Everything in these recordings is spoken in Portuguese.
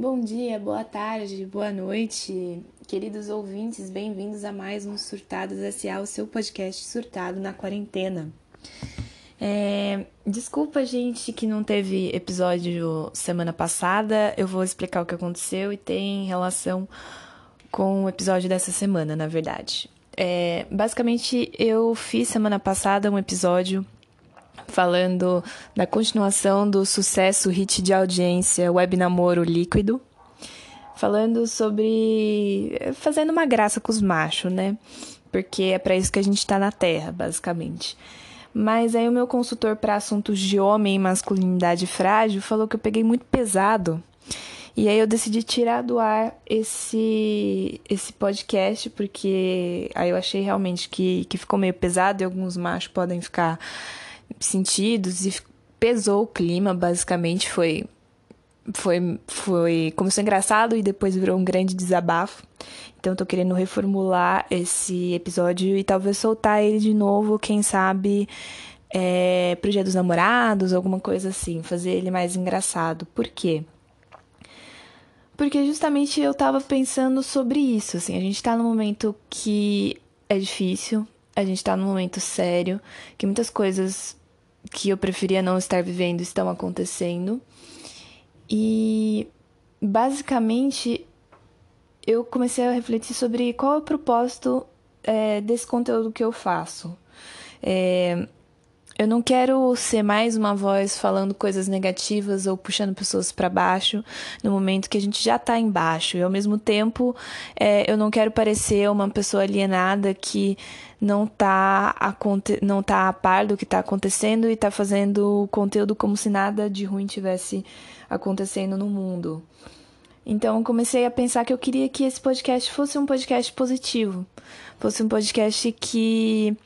Bom dia, boa tarde, boa noite, queridos ouvintes, bem-vindos a mais um Surtados S.A., o seu podcast surtado na quarentena. É, desculpa, gente, que não teve episódio semana passada, eu vou explicar o que aconteceu e tem relação com o episódio dessa semana, na verdade. É, basicamente, eu fiz semana passada um episódio falando da continuação do sucesso hit de audiência Web Namoro Líquido, falando sobre fazendo uma graça com os machos, né? Porque é para isso que a gente tá na Terra, basicamente. Mas aí o meu consultor para assuntos de homem e masculinidade frágil falou que eu peguei muito pesado. E aí eu decidi tirar do ar esse esse podcast porque aí eu achei realmente que, que ficou meio pesado e alguns machos podem ficar sentidos e pesou o clima, basicamente foi foi foi começou engraçado e depois virou um grande desabafo. Então tô querendo reformular esse episódio e talvez soltar ele de novo, quem sabe é, pro Dia dos Namorados, alguma coisa assim, fazer ele mais engraçado. Por quê? Porque justamente eu tava pensando sobre isso, assim, a gente tá num momento que é difícil, a gente tá num momento sério, que muitas coisas que eu preferia não estar vivendo estão acontecendo. E basicamente eu comecei a refletir sobre qual é o propósito é, desse conteúdo que eu faço. É, eu não quero ser mais uma voz falando coisas negativas ou puxando pessoas para baixo no momento que a gente já está embaixo. E ao mesmo tempo, é, eu não quero parecer uma pessoa alienada que não está não tá a par do que está acontecendo e está fazendo conteúdo como se nada de ruim tivesse acontecendo no mundo. Então, comecei a pensar que eu queria que esse podcast fosse um podcast positivo, fosse um podcast que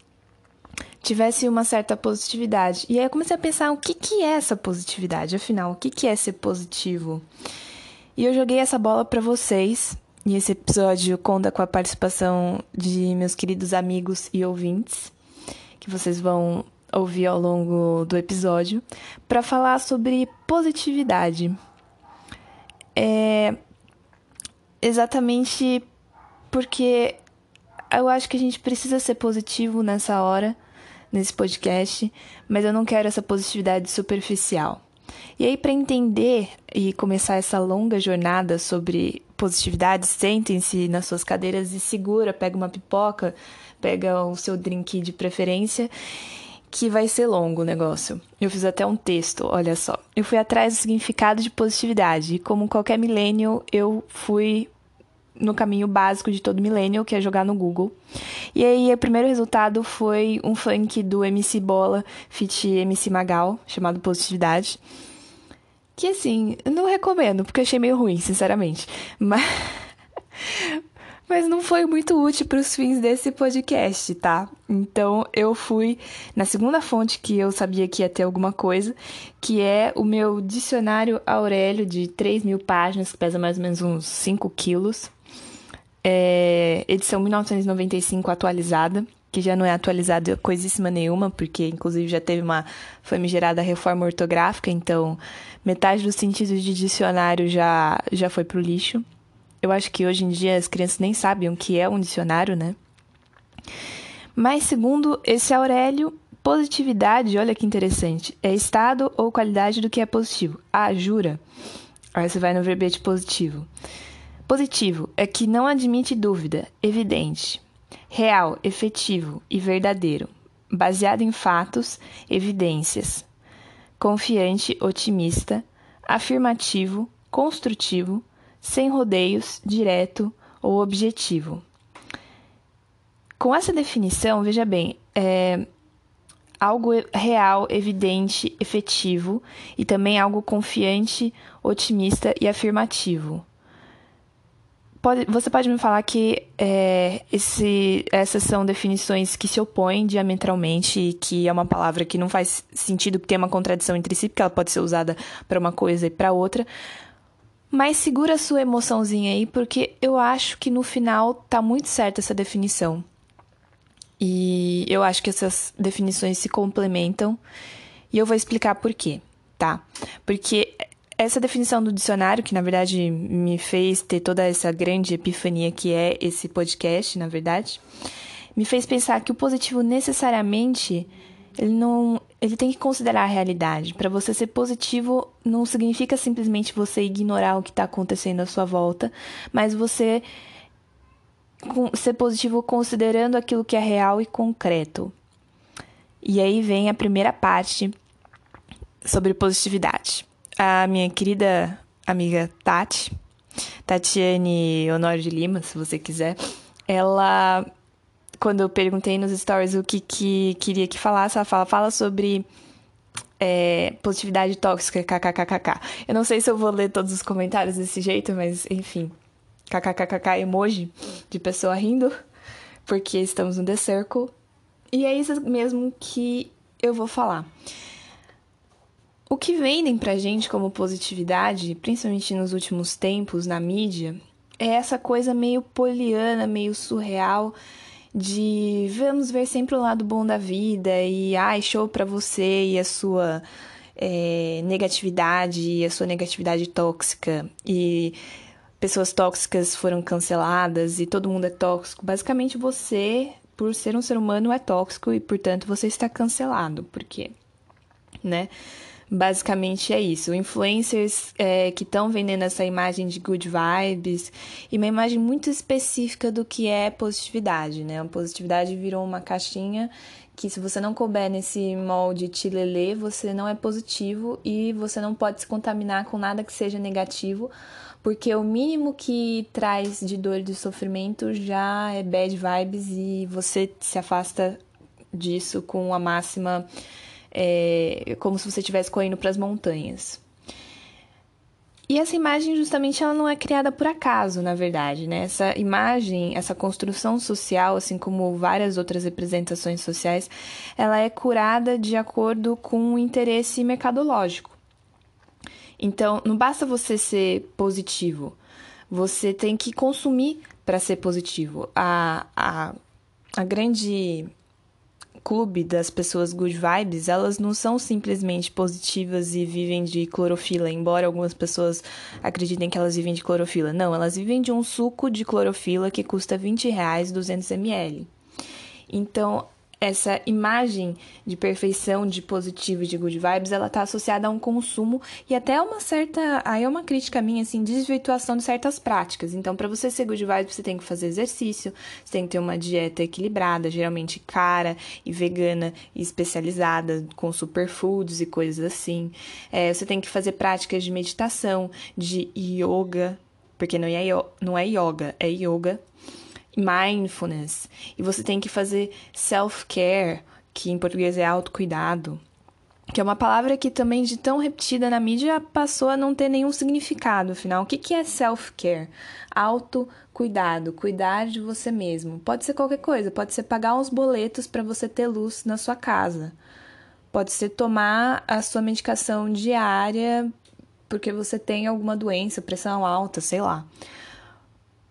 tivesse uma certa positividade. E aí eu comecei a pensar o que, que é essa positividade, afinal, o que, que é ser positivo? E eu joguei essa bola para vocês. E esse episódio conta com a participação de meus queridos amigos e ouvintes, que vocês vão ouvir ao longo do episódio, para falar sobre positividade. É exatamente porque eu acho que a gente precisa ser positivo nessa hora nesse podcast, mas eu não quero essa positividade superficial. E aí, para entender e começar essa longa jornada sobre positividade, sentem-se nas suas cadeiras e segura, pega uma pipoca, pega o seu drink de preferência, que vai ser longo o negócio. Eu fiz até um texto, olha só. Eu fui atrás do significado de positividade e, como qualquer milênio, eu fui no caminho básico de todo millennial, que é jogar no Google. E aí, o primeiro resultado foi um funk do MC Bola feat MC Magal, chamado Positividade. Que, assim, não recomendo, porque achei meio ruim, sinceramente. Mas... Mas não foi muito útil para os fins desse podcast, tá? Então eu fui na segunda fonte que eu sabia que ia ter alguma coisa, que é o meu dicionário Aurélio de 3 mil páginas, que pesa mais ou menos uns 5 quilos é, edição 1995 atualizada, que já não é atualizada coisíssima nenhuma, porque inclusive já teve uma famigerada reforma ortográfica, então metade dos sentidos de dicionário já, já foi pro lixo. Eu acho que hoje em dia as crianças nem sabem o que é um dicionário, né? Mas segundo esse Aurélio, positividade, olha que interessante, é estado ou qualidade do que é positivo. Ah, jura? Aí você vai no verbete positivo. Positivo é que não admite dúvida, evidente, real, efetivo e verdadeiro, baseado em fatos, evidências. Confiante, otimista, afirmativo, construtivo, sem rodeios, direto ou objetivo. Com essa definição, veja bem, é algo real, evidente, efetivo e também algo confiante, otimista e afirmativo. Pode, você pode me falar que é, esse, essas são definições que se opõem diametralmente que é uma palavra que não faz sentido, que tem uma contradição entre si, porque ela pode ser usada para uma coisa e para outra. Mas segura a sua emoçãozinha aí, porque eu acho que no final tá muito certa essa definição. E eu acho que essas definições se complementam. E eu vou explicar por quê, tá? Porque essa definição do dicionário, que na verdade me fez ter toda essa grande epifania que é esse podcast, na verdade, me fez pensar que o positivo necessariamente ele não ele tem que considerar a realidade. Para você ser positivo não significa simplesmente você ignorar o que está acontecendo à sua volta, mas você ser positivo considerando aquilo que é real e concreto. E aí vem a primeira parte sobre positividade. A minha querida amiga Tati, Tatiane Honório de Lima, se você quiser, ela quando eu perguntei nos stories o que, que queria que falasse, ela fala, fala sobre é, positividade tóxica, kkkk. Eu não sei se eu vou ler todos os comentários desse jeito, mas enfim. kkkk emoji de pessoa rindo, porque estamos no The Circle. E é isso mesmo que eu vou falar. O que vendem pra gente como positividade, principalmente nos últimos tempos na mídia, é essa coisa meio poliana, meio surreal de vamos ver sempre o lado bom da vida e ai, show pra você e a sua é, negatividade e a sua negatividade tóxica e pessoas tóxicas foram canceladas e todo mundo é tóxico. Basicamente, você, por ser um ser humano, é tóxico e, portanto, você está cancelado. Por quê? Né? Basicamente é isso. Influencers é, que estão vendendo essa imagem de good vibes e uma imagem muito específica do que é positividade, né? A positividade virou uma caixinha que se você não couber nesse molde tilelê, você não é positivo e você não pode se contaminar com nada que seja negativo, porque o mínimo que traz de dor e de sofrimento já é bad vibes e você se afasta disso com a máxima é, como se você estivesse correndo para as montanhas. E essa imagem, justamente, ela não é criada por acaso, na verdade, né? Essa imagem, essa construção social, assim como várias outras representações sociais, ela é curada de acordo com o interesse mercadológico. Então, não basta você ser positivo, você tem que consumir para ser positivo. A, a, a grande clube das pessoas good vibes, elas não são simplesmente positivas e vivem de clorofila, embora algumas pessoas acreditem que elas vivem de clorofila. Não, elas vivem de um suco de clorofila que custa 20 reais 200 ml. Então, essa imagem de perfeição, de positivo, de good vibes, ela tá associada a um consumo e até uma certa, aí é uma crítica minha assim, desvirtuação de certas práticas. Então, para você ser good vibes, você tem que fazer exercício, você tem que ter uma dieta equilibrada, geralmente cara e vegana e especializada com superfoods e coisas assim. É, você tem que fazer práticas de meditação, de yoga, porque não é, não é yoga, é yoga mindfulness, e você tem que fazer self-care, que em português é autocuidado, que é uma palavra que também de tão repetida na mídia passou a não ter nenhum significado, afinal. O que é self-care? Autocuidado, cuidar de você mesmo. Pode ser qualquer coisa, pode ser pagar uns boletos para você ter luz na sua casa. Pode ser tomar a sua medicação diária porque você tem alguma doença, pressão alta, sei lá.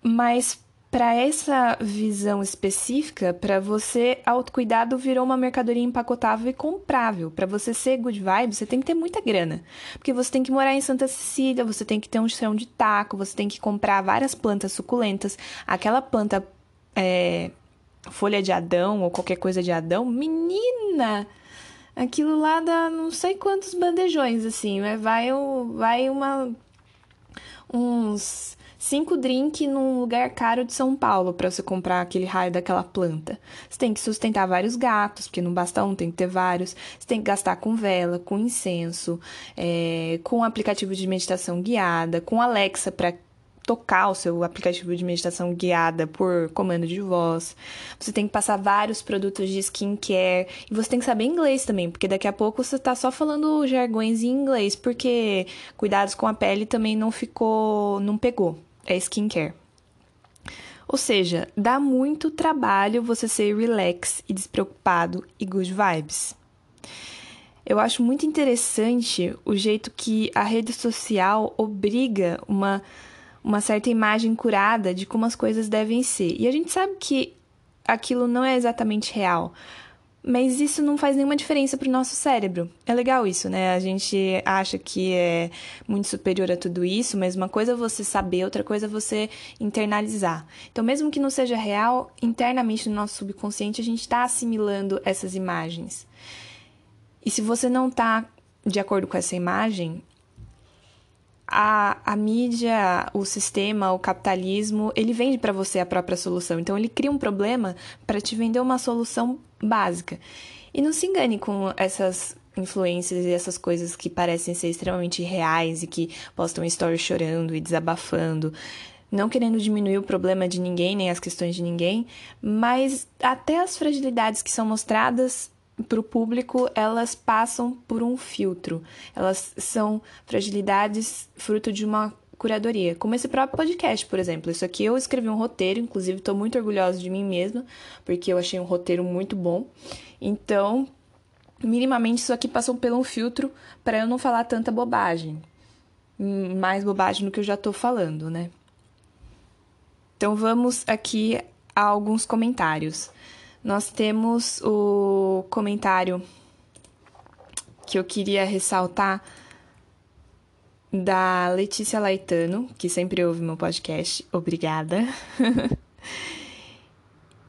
Mas para essa visão específica, para você, autocuidado virou uma mercadoria empacotável e comprável. Para você ser good vibe, você tem que ter muita grana. Porque você tem que morar em Santa Cecília, você tem que ter um chão de taco, você tem que comprar várias plantas suculentas. Aquela planta é, folha de Adão ou qualquer coisa de Adão, menina! Aquilo lá dá não sei quantos bandejões, assim. Vai, vai uma. uns cinco drinks num lugar caro de São Paulo para você comprar aquele raio daquela planta. Você tem que sustentar vários gatos, porque não basta um, tem que ter vários. Você tem que gastar com vela, com incenso, é, com aplicativo de meditação guiada, com Alexa para tocar o seu aplicativo de meditação guiada por comando de voz. Você tem que passar vários produtos de skincare. E você tem que saber inglês também, porque daqui a pouco você tá só falando jargões em inglês, porque cuidados com a pele também não ficou. não pegou é skincare. Ou seja, dá muito trabalho você ser relax e despreocupado e good vibes. Eu acho muito interessante o jeito que a rede social obriga uma, uma certa imagem curada de como as coisas devem ser. E a gente sabe que aquilo não é exatamente real. Mas isso não faz nenhuma diferença para o nosso cérebro. É legal isso, né? A gente acha que é muito superior a tudo isso, mas uma coisa é você saber, outra coisa é você internalizar. Então, mesmo que não seja real, internamente no nosso subconsciente a gente está assimilando essas imagens. E se você não está de acordo com essa imagem, a, a mídia, o sistema, o capitalismo, ele vende para você a própria solução. Então, ele cria um problema para te vender uma solução básica. E não se engane com essas influências e essas coisas que parecem ser extremamente reais e que postam stories chorando e desabafando. Não querendo diminuir o problema de ninguém, nem as questões de ninguém, mas até as fragilidades que são mostradas para o público, elas passam por um filtro. Elas são fragilidades fruto de uma curadoria, como esse próprio podcast, por exemplo. Isso aqui eu escrevi um roteiro, inclusive estou muito orgulhosa de mim mesma, porque eu achei um roteiro muito bom. Então, minimamente isso aqui passou por um filtro para eu não falar tanta bobagem. Mais bobagem do que eu já estou falando, né? Então vamos aqui a alguns comentários nós temos o comentário que eu queria ressaltar da Letícia Laitano, que sempre ouve meu podcast. Obrigada.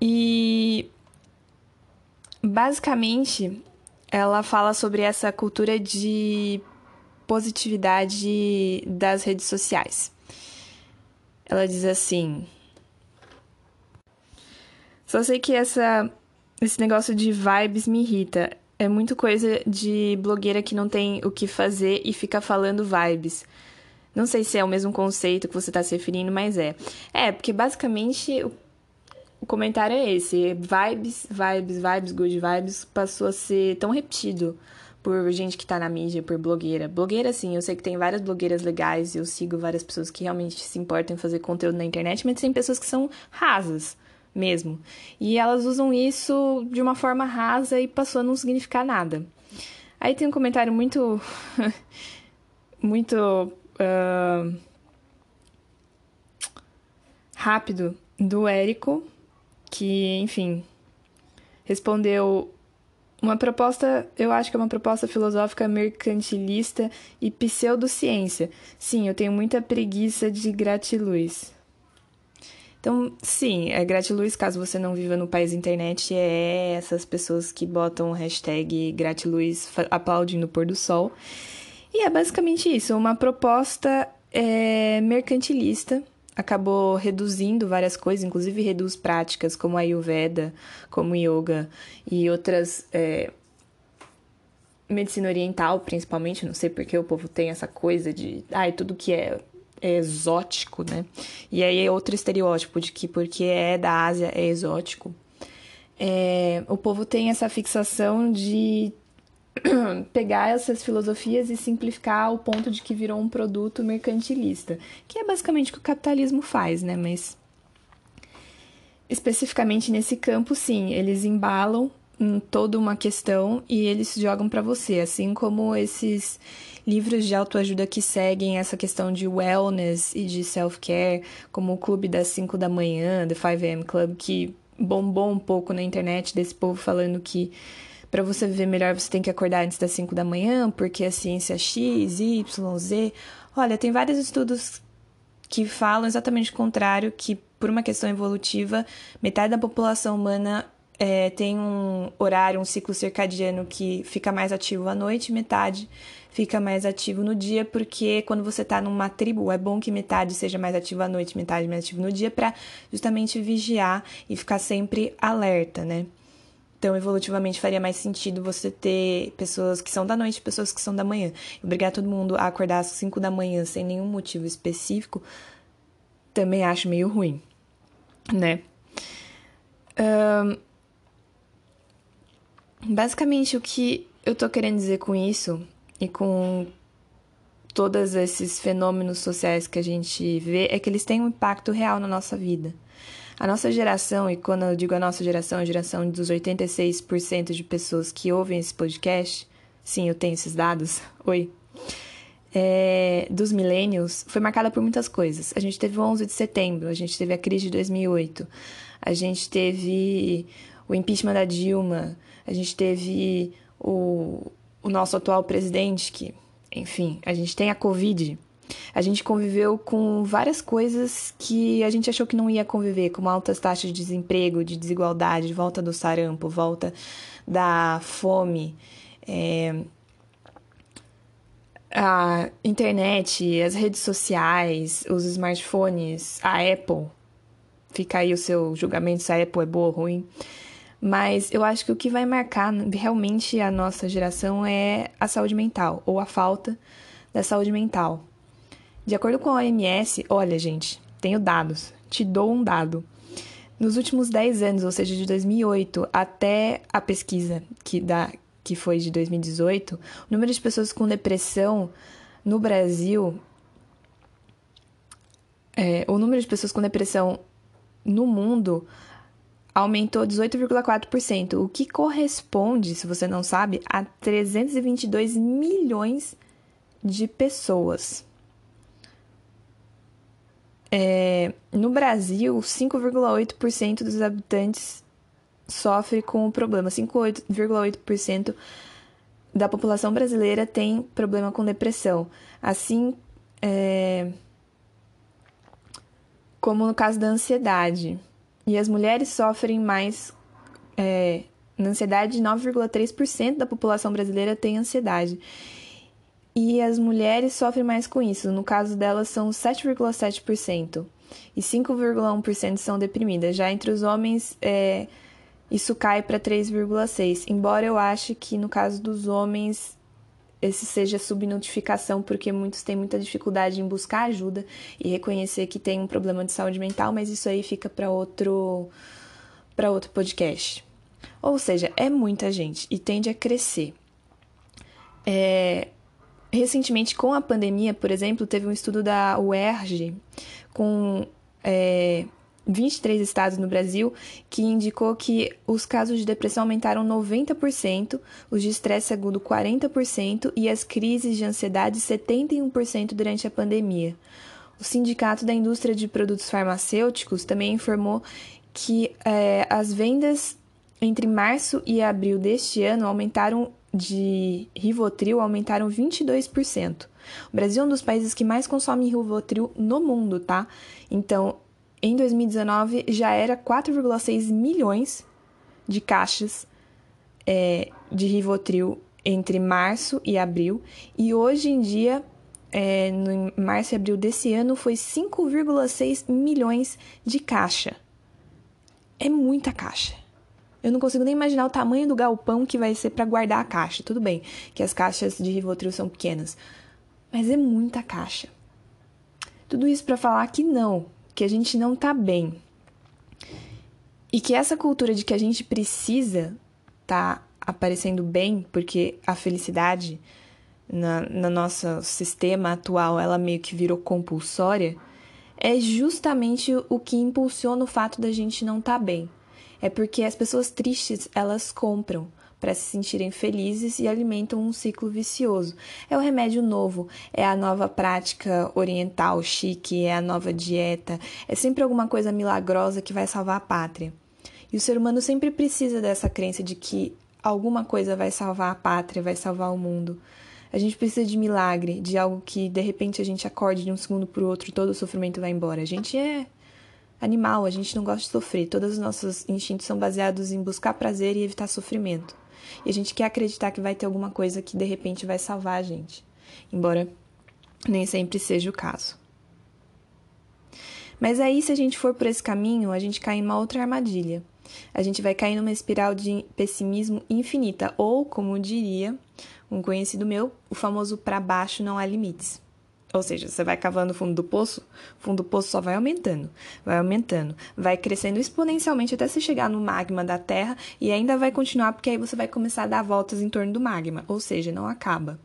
e basicamente ela fala sobre essa cultura de positividade das redes sociais. Ela diz assim: só sei que essa, esse negócio de vibes me irrita. É muito coisa de blogueira que não tem o que fazer e fica falando vibes. Não sei se é o mesmo conceito que você está se referindo, mas é. É, porque basicamente o, o comentário é esse: vibes, vibes, vibes, good vibes passou a ser tão repetido por gente que tá na mídia, por blogueira. Blogueira, sim, eu sei que tem várias blogueiras legais, eu sigo várias pessoas que realmente se importam em fazer conteúdo na internet, mas tem pessoas que são rasas mesmo. E elas usam isso de uma forma rasa e passou a não significar nada. Aí tem um comentário muito. muito. Uh, rápido do Érico, que, enfim, respondeu uma proposta, eu acho que é uma proposta filosófica mercantilista e pseudociência. Sim, eu tenho muita preguiça de gratiluz. Então, sim, é gratiluz, caso você não viva no país internet, é essas pessoas que botam o hashtag gratiluz aplaudindo o pôr do sol. E é basicamente isso, uma proposta é, mercantilista, acabou reduzindo várias coisas, inclusive reduz práticas como a Ayurveda, como yoga e outras... É, medicina oriental, principalmente, não sei porque o povo tem essa coisa de, ai, ah, tudo que é é exótico, né? E aí é outro estereótipo de que porque é da Ásia é exótico. É, o povo tem essa fixação de pegar essas filosofias e simplificar ao ponto de que virou um produto mercantilista, que é basicamente o que o capitalismo faz, né? Mas especificamente nesse campo, sim, eles embalam toda uma questão e eles jogam para você, assim como esses livros de autoajuda que seguem essa questão de wellness e de self-care, como o Clube das 5 da manhã, The 5am Club, que bombou um pouco na internet desse povo falando que para você viver melhor você tem que acordar antes das 5 da manhã, porque a ciência X, Y, Z. Olha, tem vários estudos que falam exatamente o contrário, que por uma questão evolutiva, metade da população humana é, tem um horário, um ciclo circadiano que fica mais ativo à noite, metade fica mais ativo no dia, porque quando você está numa tribo, é bom que metade seja mais ativa à noite, metade mais ativa no dia, para justamente vigiar e ficar sempre alerta, né? Então, evolutivamente, faria mais sentido você ter pessoas que são da noite e pessoas que são da manhã. Obrigar todo mundo a acordar às 5 da manhã sem nenhum motivo específico, também acho meio ruim, né? Um, basicamente, o que eu tô querendo dizer com isso e com todos esses fenômenos sociais que a gente vê é que eles têm um impacto real na nossa vida. A nossa geração, e quando eu digo a nossa geração, a geração dos 86% de pessoas que ouvem esse podcast, sim, eu tenho esses dados, oi, é, dos millennials, foi marcada por muitas coisas. A gente teve o 11 de setembro, a gente teve a crise de 2008, a gente teve o impeachment da Dilma, a gente teve o, o nosso atual presidente, que, enfim, a gente tem a Covid. A gente conviveu com várias coisas que a gente achou que não ia conviver, como altas taxas de desemprego, de desigualdade, volta do sarampo, volta da fome, é, a internet, as redes sociais, os smartphones, a Apple. Fica aí o seu julgamento se a Apple é boa ou ruim. Mas eu acho que o que vai marcar realmente a nossa geração é a saúde mental, ou a falta da saúde mental. De acordo com a OMS, olha, gente, tenho dados, te dou um dado. Nos últimos 10 anos, ou seja, de 2008 até a pesquisa que, dá, que foi de 2018, o número de pessoas com depressão no Brasil. É, o número de pessoas com depressão no mundo aumentou 18,4%, o que corresponde, se você não sabe, a 322 milhões de pessoas. É, no Brasil, 5,8% dos habitantes sofre com o problema. 5,8% da população brasileira tem problema com depressão. Assim é, como no caso da ansiedade. E as mulheres sofrem mais. É, na ansiedade, 9,3% da população brasileira tem ansiedade e as mulheres sofrem mais com isso. No caso delas, são 7,7% e 5,1% são deprimidas. Já entre os homens, é, isso cai para 3,6%. Embora eu ache que no caso dos homens, esse seja subnotificação, porque muitos têm muita dificuldade em buscar ajuda e reconhecer que tem um problema de saúde mental, mas isso aí fica para outro, para outro podcast. Ou seja, é muita gente e tende a crescer. É, recentemente, com a pandemia, por exemplo, teve um estudo da UERJ com é, 23 estados no Brasil que indicou que os casos de depressão aumentaram 90%, os de estresse agudo 40% e as crises de ansiedade 71% durante a pandemia. O Sindicato da Indústria de Produtos Farmacêuticos também informou que é, as vendas entre março e abril deste ano aumentaram de Rivotril aumentaram 22%. O Brasil é um dos países que mais consome Rivotril no mundo, tá? Então, em 2019 já era 4,6 milhões de caixas é, de Rivotril entre março e abril, e hoje em dia, é, no março e abril desse ano, foi 5,6 milhões de caixa. É muita caixa. Eu não consigo nem imaginar o tamanho do galpão que vai ser para guardar a caixa. Tudo bem que as caixas de Rivotril são pequenas, mas é muita caixa. Tudo isso para falar que não, que a gente não tá bem. E que essa cultura de que a gente precisa tá aparecendo bem, porque a felicidade na, no nosso sistema atual ela meio que virou compulsória, é justamente o que impulsiona o fato da gente não estar tá bem é porque as pessoas tristes elas compram para se sentirem felizes e alimentam um ciclo vicioso. É o remédio novo, é a nova prática oriental chique, é a nova dieta, é sempre alguma coisa milagrosa que vai salvar a pátria. E o ser humano sempre precisa dessa crença de que alguma coisa vai salvar a pátria, vai salvar o mundo. A gente precisa de milagre, de algo que de repente a gente acorde de um segundo para o outro todo o sofrimento vai embora. A gente é animal, a gente não gosta de sofrer. Todos os nossos instintos são baseados em buscar prazer e evitar sofrimento. E a gente quer acreditar que vai ter alguma coisa que de repente vai salvar a gente, embora nem sempre seja o caso. Mas aí, se a gente for por esse caminho, a gente cai em uma outra armadilha. A gente vai cair numa espiral de pessimismo infinita, ou, como diria um conhecido meu, o famoso para baixo não há limites. Ou seja, você vai cavando o fundo do poço, o fundo do poço só vai aumentando, vai aumentando, vai crescendo exponencialmente até você chegar no magma da Terra e ainda vai continuar porque aí você vai começar a dar voltas em torno do magma, ou seja, não acaba.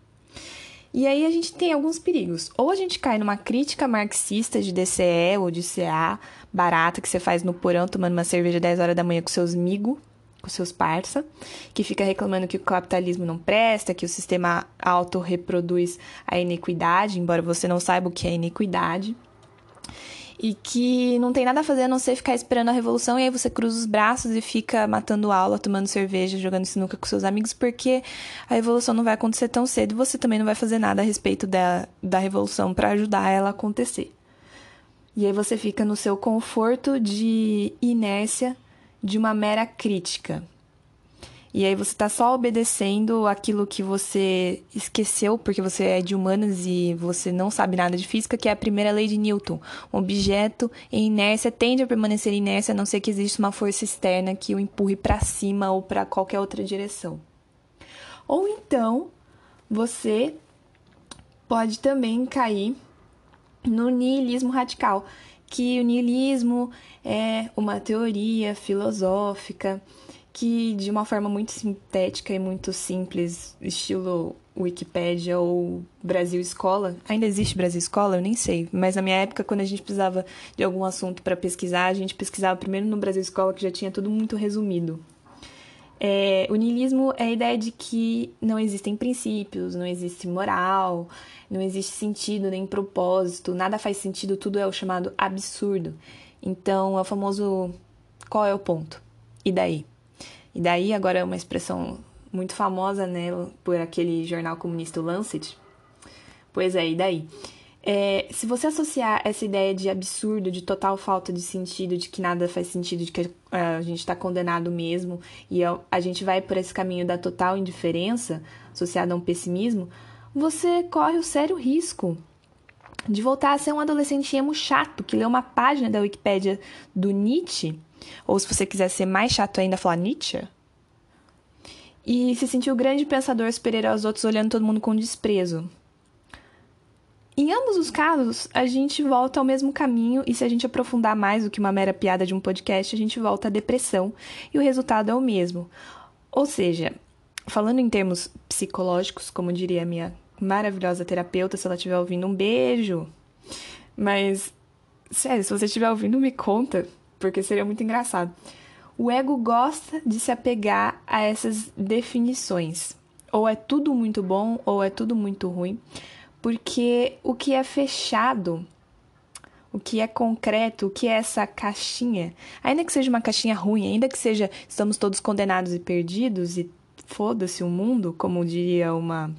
E aí a gente tem alguns perigos. Ou a gente cai numa crítica marxista de DCE ou de CA barata que você faz no porão tomando uma cerveja 10 horas da manhã com seus amigos com seus parça, que fica reclamando que o capitalismo não presta, que o sistema auto reproduz a iniquidade, embora você não saiba o que é iniquidade. e que não tem nada a fazer a não ser ficar esperando a revolução e aí você cruza os braços e fica matando aula, tomando cerveja, jogando sinuca com seus amigos, porque a revolução não vai acontecer tão cedo e você também não vai fazer nada a respeito da, da revolução para ajudar ela a acontecer. E aí você fica no seu conforto de inércia de uma mera crítica. E aí você está só obedecendo aquilo que você esqueceu, porque você é de humanas e você não sabe nada de física, que é a primeira lei de Newton. Um objeto em inércia tende a permanecer inércia a não ser que exista uma força externa que o empurre para cima ou para qualquer outra direção. Ou então, você pode também cair no niilismo radical, que o niilismo é uma teoria filosófica que de uma forma muito sintética e muito simples, estilo Wikipédia ou Brasil Escola. Ainda existe Brasil Escola? Eu nem sei. Mas na minha época, quando a gente precisava de algum assunto para pesquisar, a gente pesquisava primeiro no Brasil Escola, que já tinha tudo muito resumido. É, o niilismo é a ideia de que não existem princípios, não existe moral, não existe sentido nem propósito, nada faz sentido, tudo é o chamado absurdo. Então, é o famoso qual é o ponto? E daí? E daí agora é uma expressão muito famosa, né, por aquele jornal comunista Lancet. Pois é, e daí? É, se você associar essa ideia de absurdo, de total falta de sentido, de que nada faz sentido, de que a gente está condenado mesmo, e a gente vai por esse caminho da total indiferença, associada a um pessimismo, você corre o sério risco de voltar a ser um adolescente emo chato que lê uma página da Wikipédia do Nietzsche ou se você quiser ser mais chato ainda, falar Nietzsche. E se sentir o grande pensador superior aos outros, olhando todo mundo com desprezo. Em ambos os casos, a gente volta ao mesmo caminho, e se a gente aprofundar mais do que uma mera piada de um podcast, a gente volta à depressão, e o resultado é o mesmo. Ou seja, falando em termos psicológicos, como diria a minha maravilhosa terapeuta, se ela estiver ouvindo, um beijo. Mas, sério, se você estiver ouvindo, me conta porque seria muito engraçado. O ego gosta de se apegar a essas definições. Ou é tudo muito bom, ou é tudo muito ruim, porque o que é fechado, o que é concreto, o que é essa caixinha, ainda que seja uma caixinha ruim, ainda que seja estamos todos condenados e perdidos e foda-se o mundo, como diria uma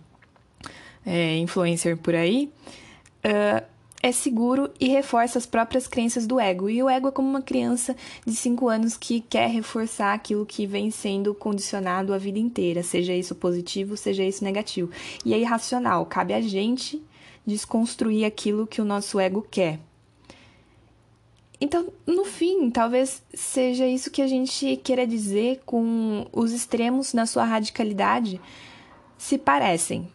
é, influencer por aí, uh, é seguro e reforça as próprias crenças do ego. E o ego é como uma criança de 5 anos que quer reforçar aquilo que vem sendo condicionado a vida inteira, seja isso positivo, seja isso negativo. E é irracional, cabe a gente desconstruir aquilo que o nosso ego quer. Então, no fim, talvez seja isso que a gente queira dizer com os extremos na sua radicalidade se parecem.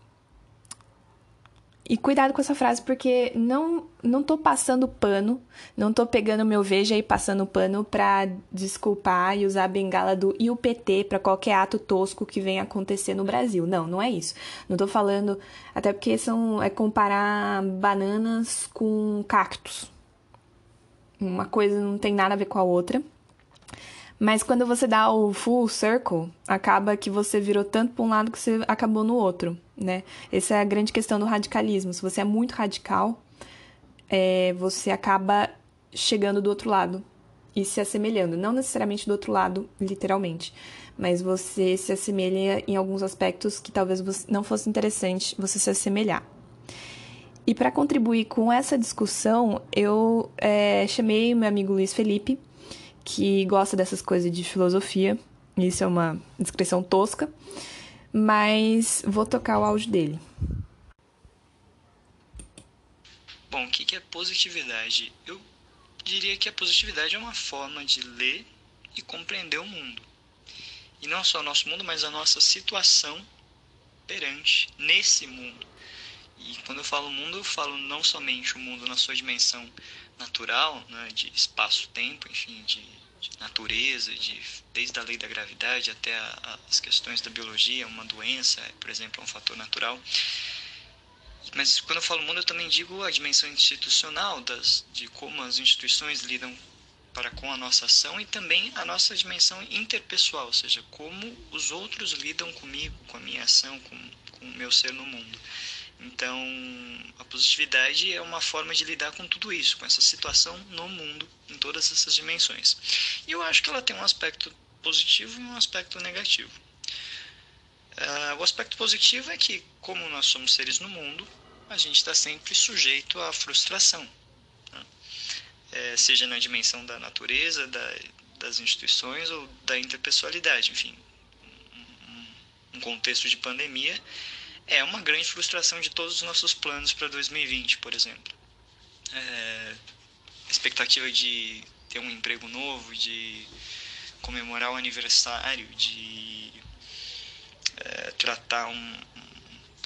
E cuidado com essa frase, porque não não tô passando pano, não tô pegando meu veja e passando pano pra desculpar e usar a bengala do e o PT pra qualquer ato tosco que venha acontecer no Brasil. Não, não é isso. Não tô falando, até porque são é comparar bananas com cactos. Uma coisa não tem nada a ver com a outra. Mas quando você dá o full circle, acaba que você virou tanto para um lado que você acabou no outro, né? Essa é a grande questão do radicalismo. Se você é muito radical, é, você acaba chegando do outro lado e se assemelhando. Não necessariamente do outro lado, literalmente, mas você se assemelha em alguns aspectos que talvez não fosse interessante você se assemelhar. E para contribuir com essa discussão, eu é, chamei meu amigo Luiz Felipe que gosta dessas coisas de filosofia. Isso é uma descrição tosca, mas vou tocar o áudio dele. Bom, o que é positividade? Eu diria que a positividade é uma forma de ler e compreender o mundo. E não só o nosso mundo, mas a nossa situação perante nesse mundo. E quando eu falo mundo, eu falo não somente o mundo na sua dimensão natural, né, de espaço-tempo, enfim, de, de, natureza, de, desde a lei da gravidade até a, as questões da biologia, uma doença, por exemplo, é um fator natural. Mas quando eu falo mundo, eu também digo a dimensão institucional, das, de como as instituições lidam para com a nossa ação e também a nossa dimensão interpessoal, ou seja, como os outros lidam comigo, com a minha ação, com, com o meu ser no mundo. Então, a positividade é uma forma de lidar com tudo isso, com essa situação no mundo, em todas essas dimensões. E eu acho que ela tem um aspecto positivo e um aspecto negativo. Uh, o aspecto positivo é que, como nós somos seres no mundo, a gente está sempre sujeito à frustração, né? é, seja na dimensão da natureza, da, das instituições ou da interpessoalidade, enfim. Um, um contexto de pandemia é uma grande frustração de todos os nossos planos para 2020, por exemplo. É, expectativa de ter um emprego novo, de comemorar o aniversário, de é, tratar um,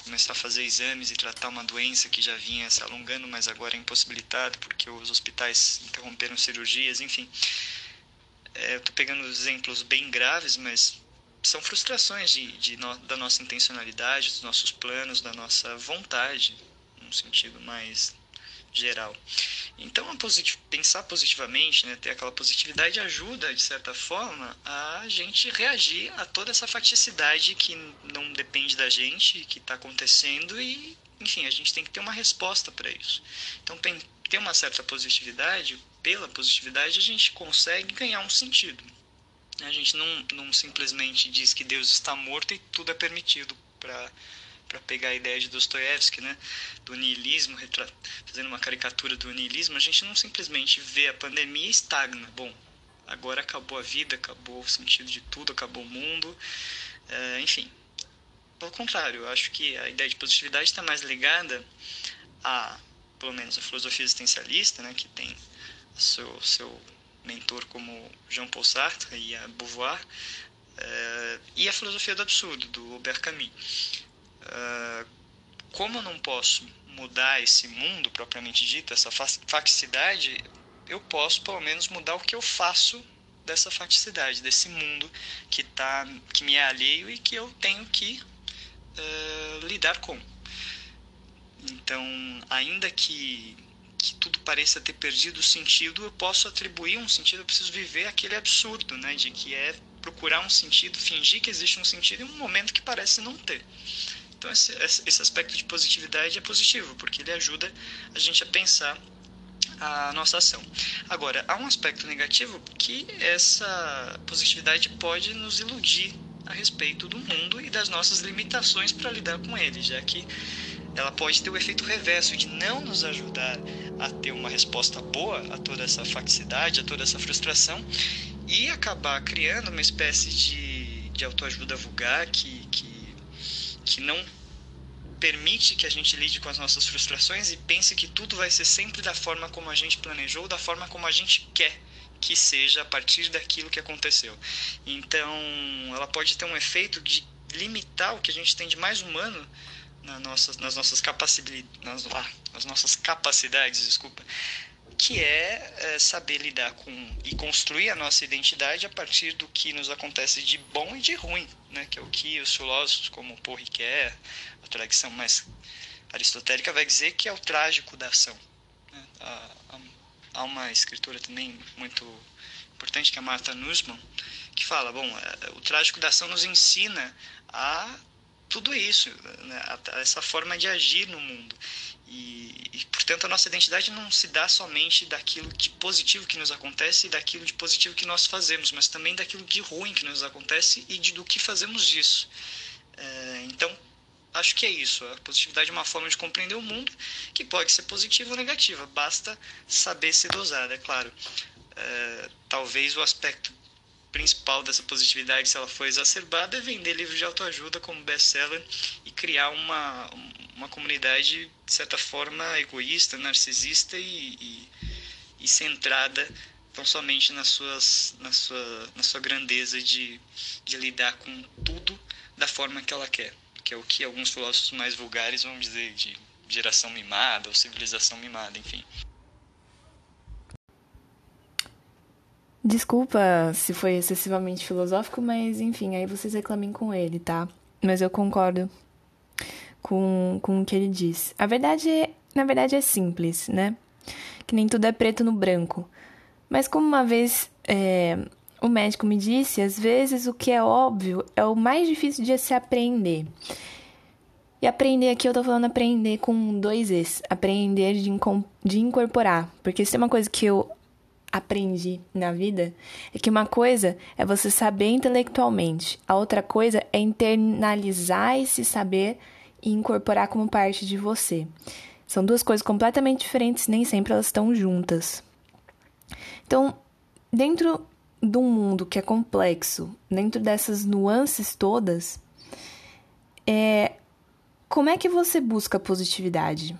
começar a fazer exames e tratar uma doença que já vinha se alongando, mas agora é impossibilitado porque os hospitais interromperam cirurgias, enfim. É, eu estou pegando exemplos bem graves, mas são frustrações de, de no, da nossa intencionalidade, dos nossos planos, da nossa vontade, num sentido mais geral. Então, posit pensar positivamente, né, ter aquela positividade ajuda, de certa forma, a gente reagir a toda essa faticidade que não depende da gente, que está acontecendo e, enfim, a gente tem que ter uma resposta para isso. Então, ter uma certa positividade, pela positividade, a gente consegue ganhar um sentido. A gente não, não simplesmente diz que Deus está morto e tudo é permitido para para pegar a ideia de Dostoiévski, né, do niilismo, fazendo uma caricatura do niilismo, a gente não simplesmente vê a pandemia e estagna. Bom, agora acabou a vida, acabou o sentido de tudo, acabou o mundo, é, enfim. Pelo contrário, eu acho que a ideia de positividade está mais ligada a, pelo menos, a filosofia existencialista, né, que tem seu, seu mentor como Jean-Paul Sartre e a Beauvoir, é, e a filosofia do absurdo, do Albert Camus. Uh, como eu não posso mudar esse mundo propriamente dito, essa facticidade, eu posso pelo menos mudar o que eu faço dessa facticidade, desse mundo que, tá, que me é alheio e que eu tenho que uh, lidar com. Então, ainda que, que tudo pareça ter perdido o sentido, eu posso atribuir um sentido, eu preciso viver aquele absurdo, né, de que é procurar um sentido, fingir que existe um sentido em um momento que parece não ter. Então esse, esse aspecto de positividade é positivo, porque ele ajuda a gente a pensar a nossa ação. Agora, há um aspecto negativo que essa positividade pode nos iludir a respeito do mundo e das nossas limitações para lidar com ele, já que ela pode ter o efeito reverso de não nos ajudar a ter uma resposta boa a toda essa facticidade, a toda essa frustração e acabar criando uma espécie de, de autoajuda vulgar que, que que não permite que a gente lide com as nossas frustrações e pense que tudo vai ser sempre da forma como a gente planejou, da forma como a gente quer que seja a partir daquilo que aconteceu. Então, ela pode ter um efeito de limitar o que a gente tem de mais humano nossas, nas nossas capacidades, nas, ah, nas nossas capacidades, desculpa, que é, é, saber lidar com e construir a nossa identidade a partir do que nos acontece de bom e de ruim, né? que é o que os filósofos como Paul a tradição mais aristotélica, vai dizer que é o trágico da ação. Né? Há, há uma escritora também muito importante, que é a Martha Nussbaum, que fala, bom, é, o trágico da ação nos ensina a tudo isso, né? essa forma de agir no mundo. E, e, portanto, a nossa identidade não se dá somente daquilo de positivo que nos acontece e daquilo de positivo que nós fazemos, mas também daquilo de ruim que nos acontece e de, do que fazemos disso. É, então, acho que é isso. A positividade é uma forma de compreender o mundo que pode ser positiva ou negativa, basta saber se dosar, é claro. É, talvez o aspecto principal dessa positividade, se ela for exacerbada, é vender livros de autoajuda como best-seller e criar uma, uma comunidade, de certa forma, egoísta, narcisista e, e, e centrada tão somente nas suas, na, sua, na sua grandeza de, de lidar com tudo da forma que ela quer, que é o que alguns filósofos mais vulgares vão dizer de geração mimada ou civilização mimada, enfim. Desculpa se foi excessivamente filosófico, mas enfim, aí vocês reclamem com ele, tá? Mas eu concordo com, com o que ele diz. A verdade é, na verdade é simples, né? Que nem tudo é preto no branco. Mas como uma vez é, o médico me disse, às vezes o que é óbvio é o mais difícil de se aprender. E aprender aqui eu tô falando aprender com dois Es. Aprender de, de incorporar. Porque se tem uma coisa que eu aprendi na vida é que uma coisa é você saber intelectualmente, a outra coisa é internalizar esse saber e incorporar como parte de você. São duas coisas completamente diferentes, nem sempre elas estão juntas. Então, dentro de um mundo que é complexo, dentro dessas nuances todas, é como é que você busca positividade?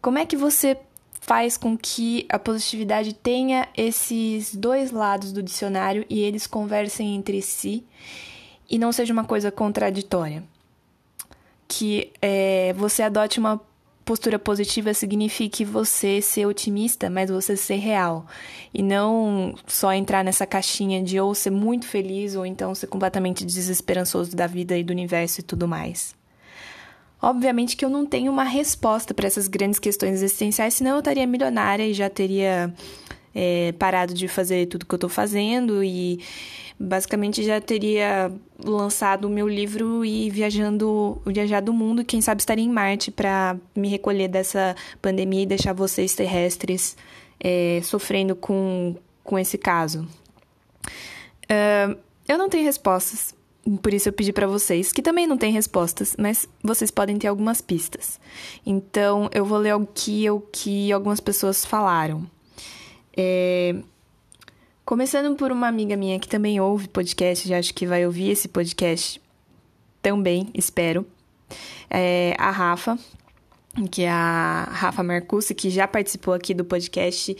Como é que você faz com que a positividade tenha esses dois lados do dicionário e eles conversem entre si e não seja uma coisa contraditória. Que é, você adote uma postura positiva signifique você ser otimista, mas você ser real. E não só entrar nessa caixinha de ou ser muito feliz ou então ser completamente desesperançoso da vida e do universo e tudo mais. Obviamente que eu não tenho uma resposta para essas grandes questões existenciais, senão eu estaria milionária e já teria é, parado de fazer tudo que eu estou fazendo e basicamente já teria lançado o meu livro e viajando, viajado o mundo, quem sabe estaria em Marte para me recolher dessa pandemia e deixar vocês terrestres é, sofrendo com, com esse caso. Uh, eu não tenho respostas por isso eu pedi para vocês, que também não tem respostas, mas vocês podem ter algumas pistas. Então eu vou ler o que, o que algumas pessoas falaram. É... Começando por uma amiga minha que também ouve podcast, já acho que vai ouvir esse podcast também, espero. É a Rafa, que é a Rafa Marcucci, que já participou aqui do podcast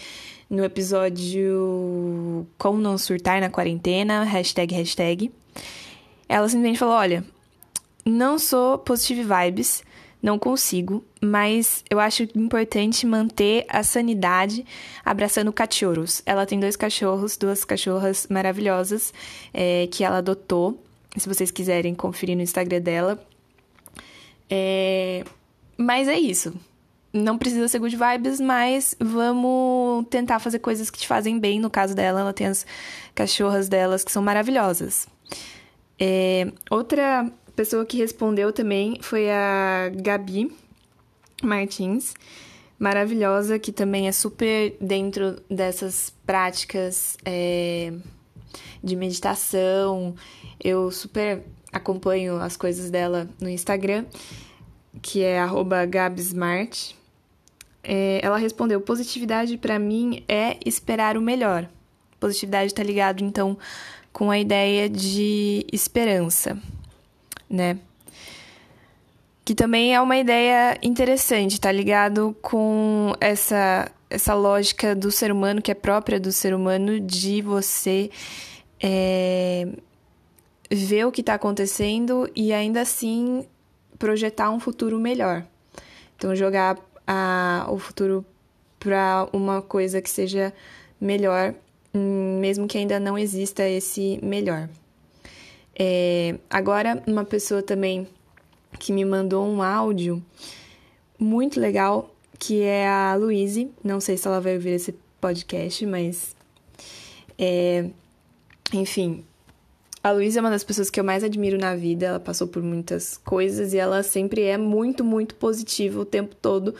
no episódio Como Não Surtar na Quarentena, hashtag, hashtag. Ela simplesmente falou: Olha, não sou positive vibes, não consigo, mas eu acho importante manter a sanidade abraçando cachorros. Ela tem dois cachorros, duas cachorras maravilhosas é, que ela adotou. Se vocês quiserem conferir no Instagram dela. É... Mas é isso. Não precisa ser good vibes, mas vamos tentar fazer coisas que te fazem bem. No caso dela, ela tem as cachorras delas que são maravilhosas. É, outra pessoa que respondeu também foi a Gabi Martins, maravilhosa, que também é super dentro dessas práticas é, de meditação. Eu super acompanho as coisas dela no Instagram, que é @gabsmart. É, ela respondeu: positividade para mim é esperar o melhor. Positividade está ligado então com a ideia de esperança, né? Que também é uma ideia interessante, tá ligado com essa essa lógica do ser humano que é própria do ser humano de você é, ver o que está acontecendo e ainda assim projetar um futuro melhor. Então jogar a, o futuro para uma coisa que seja melhor mesmo que ainda não exista esse melhor. É, agora, uma pessoa também que me mandou um áudio muito legal, que é a Luíse. Não sei se ela vai ouvir esse podcast, mas. É, enfim, a Luísa é uma das pessoas que eu mais admiro na vida. Ela passou por muitas coisas e ela sempre é muito, muito positiva o tempo todo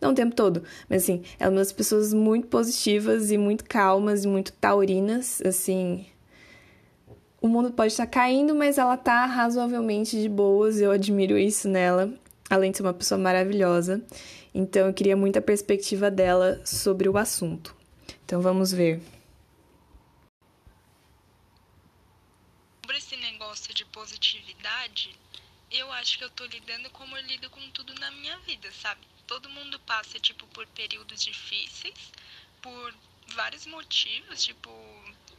não o tempo todo, mas assim, ela é uma das pessoas muito positivas e muito calmas e muito taurinas, assim. O mundo pode estar caindo, mas ela tá razoavelmente de boas, eu admiro isso nela, além de ser uma pessoa maravilhosa. Então eu queria muito a perspectiva dela sobre o assunto. Então vamos ver. Sobre esse negócio de positividade, eu acho que eu tô lidando como eu lido com tudo na minha vida, sabe? Todo mundo passa tipo por períodos difíceis, por vários motivos, tipo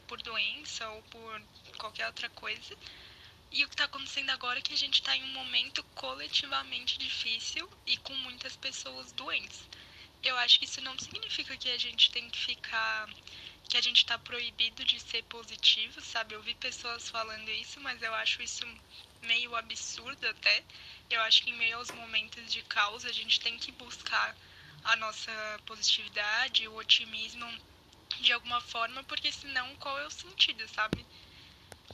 por doença ou por qualquer outra coisa. E o que está acontecendo agora é que a gente está em um momento coletivamente difícil e com muitas pessoas doentes. Eu acho que isso não significa que a gente tem que ficar. que a gente está proibido de ser positivo, sabe? Eu vi pessoas falando isso, mas eu acho isso meio absurdo até. Eu acho que em meio aos momentos de caos a gente tem que buscar a nossa positividade, o otimismo de alguma forma, porque senão qual é o sentido, sabe?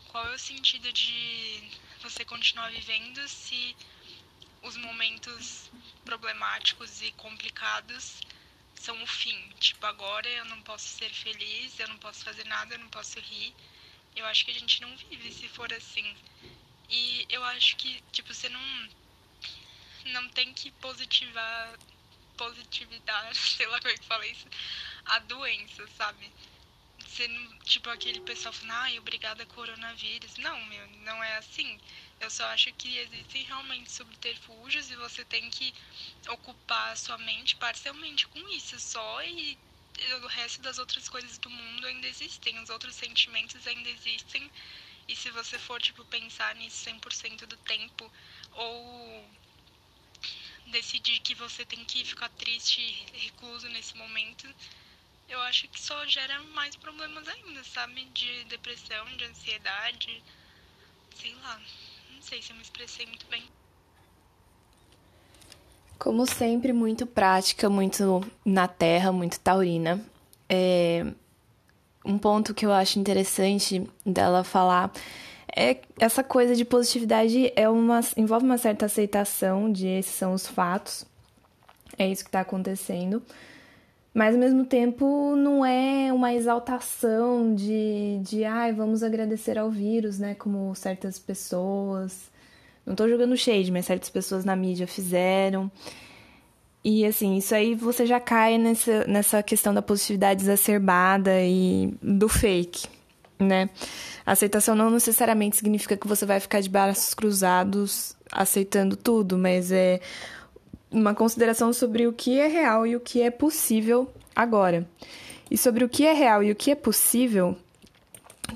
Qual é o sentido de você continuar vivendo se os momentos problemáticos e complicados são o fim. Tipo, agora eu não posso ser feliz, eu não posso fazer nada, eu não posso rir. Eu acho que a gente não vive se for assim. E eu acho que, tipo, você não não tem que positivar positividade, sei lá como é que fala isso, a doença, sabe? Você não, tipo, aquele pessoal falando, ai, obrigada coronavírus. Não, meu, não é assim. Eu só acho que existem realmente subterfúgios e você tem que ocupar a sua mente parcialmente com isso só e o resto das outras coisas do mundo ainda existem, os outros sentimentos ainda existem. E se você for, tipo, pensar nisso 100% do tempo ou decidir que você tem que ficar triste, recluso nesse momento, eu acho que só gera mais problemas ainda, sabe? De depressão, de ansiedade, sei lá. Não sei se eu me expressei muito bem. Como sempre, muito prática, muito na terra, muito taurina. É... Um ponto que eu acho interessante dela falar é essa coisa de positividade é uma envolve uma certa aceitação de esses são os fatos. É isso que está acontecendo. Mas ao mesmo tempo não é uma exaltação de, de ai, vamos agradecer ao vírus, né? Como certas pessoas. Não tô jogando shade, mas certas pessoas na mídia fizeram. E assim, isso aí você já cai nessa, nessa questão da positividade exacerbada e do fake, né? aceitação não necessariamente significa que você vai ficar de braços cruzados aceitando tudo, mas é uma consideração sobre o que é real e o que é possível agora. E sobre o que é real e o que é possível,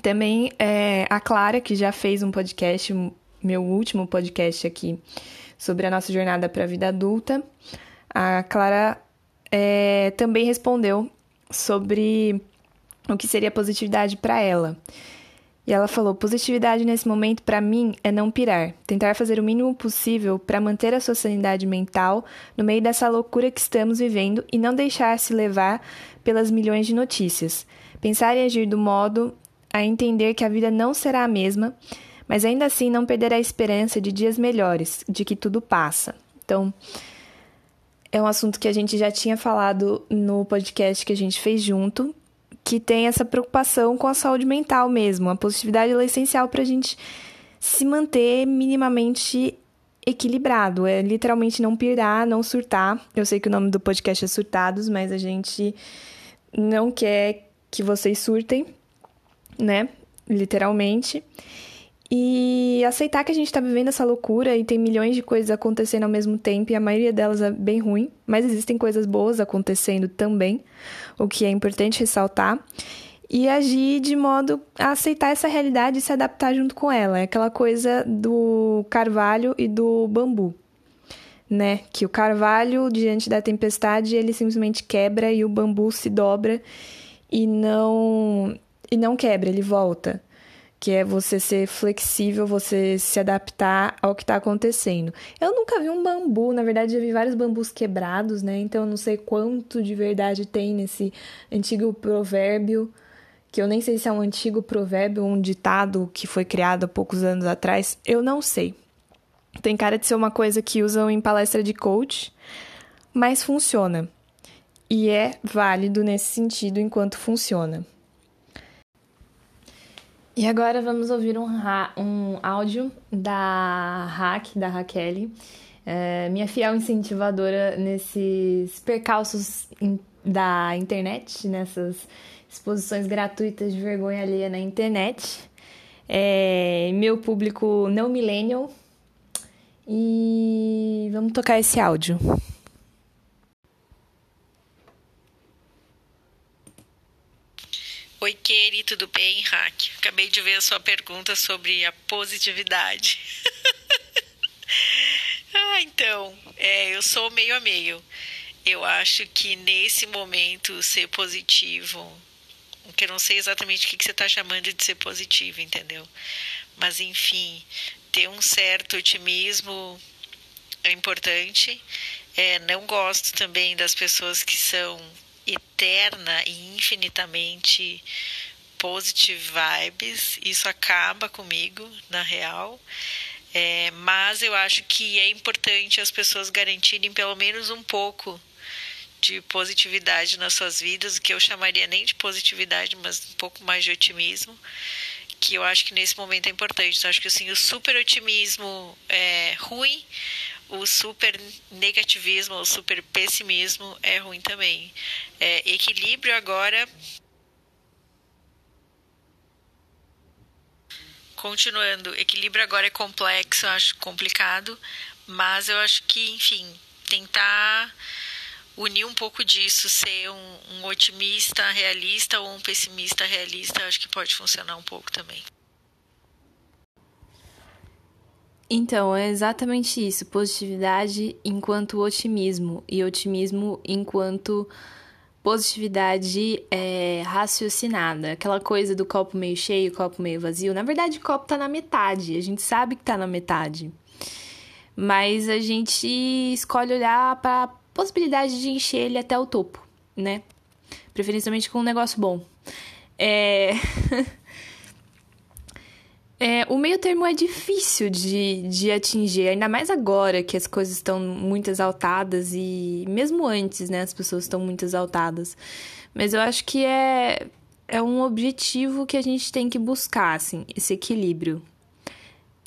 também é a Clara, que já fez um podcast, meu último podcast aqui, sobre a nossa jornada para a vida adulta. A Clara é, também respondeu sobre o que seria positividade para ela. E ela falou: positividade nesse momento para mim é não pirar, tentar fazer o mínimo possível para manter a sua sanidade mental no meio dessa loucura que estamos vivendo e não deixar se levar pelas milhões de notícias. Pensar e agir do modo a entender que a vida não será a mesma, mas ainda assim não perder a esperança de dias melhores, de que tudo passa. Então, é um assunto que a gente já tinha falado no podcast que a gente fez junto, que tem essa preocupação com a saúde mental mesmo. A positividade é essencial para a gente se manter minimamente equilibrado. É literalmente não pirar, não surtar. Eu sei que o nome do podcast é Surtados, mas a gente não quer que vocês surtem, né? Literalmente e aceitar que a gente está vivendo essa loucura e tem milhões de coisas acontecendo ao mesmo tempo e a maioria delas é bem ruim, mas existem coisas boas acontecendo também, o que é importante ressaltar. E agir de modo a aceitar essa realidade e se adaptar junto com ela. É aquela coisa do carvalho e do bambu, né? Que o carvalho, diante da tempestade, ele simplesmente quebra e o bambu se dobra e não e não quebra, ele volta que é você ser flexível, você se adaptar ao que está acontecendo. Eu nunca vi um bambu, na verdade já vi vários bambus quebrados, né? Então eu não sei quanto de verdade tem nesse antigo provérbio, que eu nem sei se é um antigo provérbio, um ditado que foi criado há poucos anos atrás, eu não sei. Tem cara de ser uma coisa que usam em palestra de coach, mas funciona. E é válido nesse sentido enquanto funciona. E agora vamos ouvir um, um áudio da Hack, da Raquel, é, minha fiel incentivadora nesses percalços in, da internet, nessas exposições gratuitas de vergonha alheia na internet. É, meu público não millennial. E vamos tocar esse áudio. Oi, Keri, tudo bem? Hack. Acabei de ver a sua pergunta sobre a positividade. ah, então, é, eu sou meio a meio. Eu acho que nesse momento ser positivo, que eu não sei exatamente o que, você está chamando de ser positivo, entendeu? Mas enfim, ter um certo otimismo é importante. É, não gosto também das pessoas que são eterna e infinitamente positive vibes. Isso acaba comigo, na real. É, mas eu acho que é importante as pessoas garantirem pelo menos um pouco de positividade nas suas vidas, o que eu chamaria nem de positividade, mas um pouco mais de otimismo, que eu acho que nesse momento é importante. Então, acho que assim, o super otimismo é ruim, o super negativismo, o super pessimismo é ruim também. É, equilíbrio agora. Continuando, equilíbrio agora é complexo, eu acho complicado, mas eu acho que, enfim, tentar unir um pouco disso, ser um, um otimista realista ou um pessimista realista, acho que pode funcionar um pouco também. Então, é exatamente isso. Positividade enquanto otimismo. E otimismo enquanto positividade é, raciocinada. Aquela coisa do copo meio cheio, copo meio vazio. Na verdade, o copo tá na metade. A gente sabe que tá na metade. Mas a gente escolhe olhar para possibilidade de encher ele até o topo, né? Preferencialmente com um negócio bom. É. É, o meio termo é difícil de, de atingir, ainda mais agora que as coisas estão muito exaltadas e mesmo antes, né, as pessoas estão muito exaltadas. Mas eu acho que é, é um objetivo que a gente tem que buscar, assim, esse equilíbrio.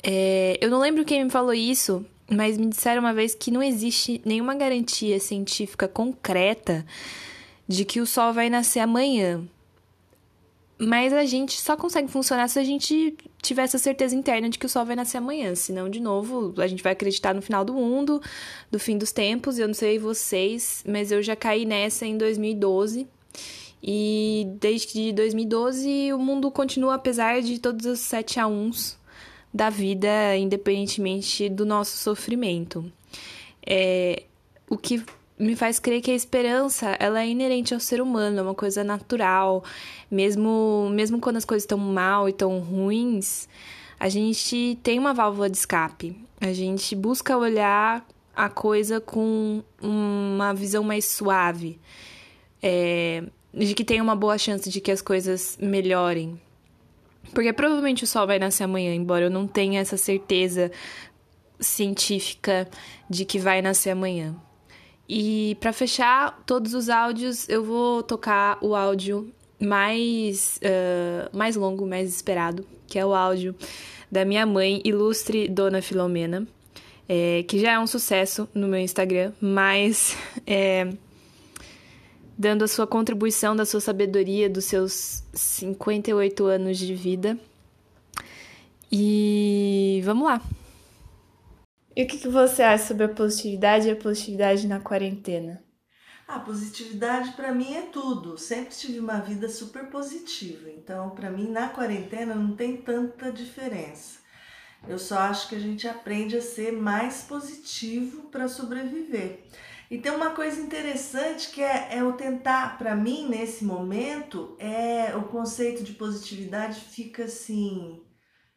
É, eu não lembro quem me falou isso, mas me disseram uma vez que não existe nenhuma garantia científica concreta de que o sol vai nascer amanhã. Mas a gente só consegue funcionar se a gente tiver essa certeza interna de que o sol vai nascer amanhã. Senão, de novo, a gente vai acreditar no final do mundo, do fim dos tempos. Eu não sei vocês, mas eu já caí nessa em 2012. E desde 2012 o mundo continua, apesar de todos os 7 a 1 da vida, independentemente do nosso sofrimento. É, o que me faz crer que a esperança ela é inerente ao ser humano, é uma coisa natural. Mesmo, mesmo quando as coisas estão mal e tão ruins, a gente tem uma válvula de escape. A gente busca olhar a coisa com uma visão mais suave. É, de que tem uma boa chance de que as coisas melhorem. Porque provavelmente o sol vai nascer amanhã, embora eu não tenha essa certeza científica de que vai nascer amanhã. E para fechar todos os áudios, eu vou tocar o áudio mais, uh, mais longo, mais esperado, que é o áudio da minha mãe, ilustre Dona Filomena, é, que já é um sucesso no meu Instagram, mas é, dando a sua contribuição, da sua sabedoria, dos seus 58 anos de vida. E vamos lá! E o que, que você acha sobre a positividade e a positividade na quarentena? A positividade para mim é tudo. Sempre tive uma vida super positiva. Então, para mim, na quarentena não tem tanta diferença. Eu só acho que a gente aprende a ser mais positivo para sobreviver. E tem uma coisa interessante que é, é o tentar, para mim, nesse momento, é o conceito de positividade fica assim: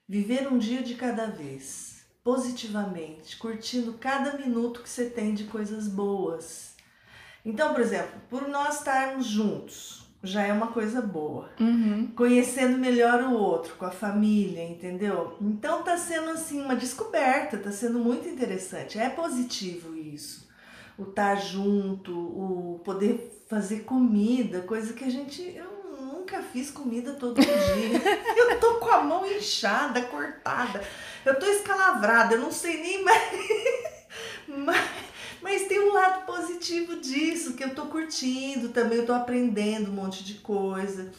viver um dia de cada vez positivamente, curtindo cada minuto que você tem de coisas boas. Então, por exemplo, por nós estarmos juntos, já é uma coisa boa. Uhum. Conhecendo melhor o outro, com a família, entendeu? Então tá sendo assim uma descoberta, tá sendo muito interessante. É positivo isso. O estar junto, o poder fazer comida, coisa que a gente. Eu nunca fiz comida todo dia. eu tô com a mão inchada, cortada. Eu tô escalavrada, eu não sei nem mais. mas, mas tem um lado positivo disso, que eu tô curtindo também, eu tô aprendendo um monte de coisa.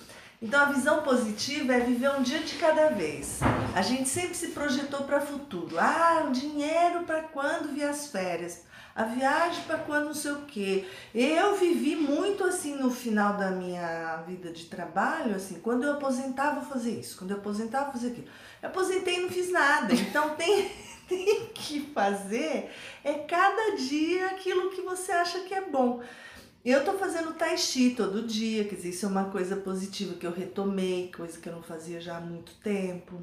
Então a visão positiva é viver um dia de cada vez. A gente sempre se projetou para o futuro. Ah, o dinheiro para quando vier as férias. A viagem para quando não sei o quê. Eu vivi muito assim no final da minha vida de trabalho, assim, quando eu aposentar vou fazer isso, quando eu aposentar vou fazer aquilo. Eu aposentei e não fiz nada. Então tem, tem que fazer é cada dia aquilo que você acha que é bom. Eu tô fazendo tai chi todo dia, quer dizer, isso é uma coisa positiva que eu retomei, coisa que eu não fazia já há muito tempo.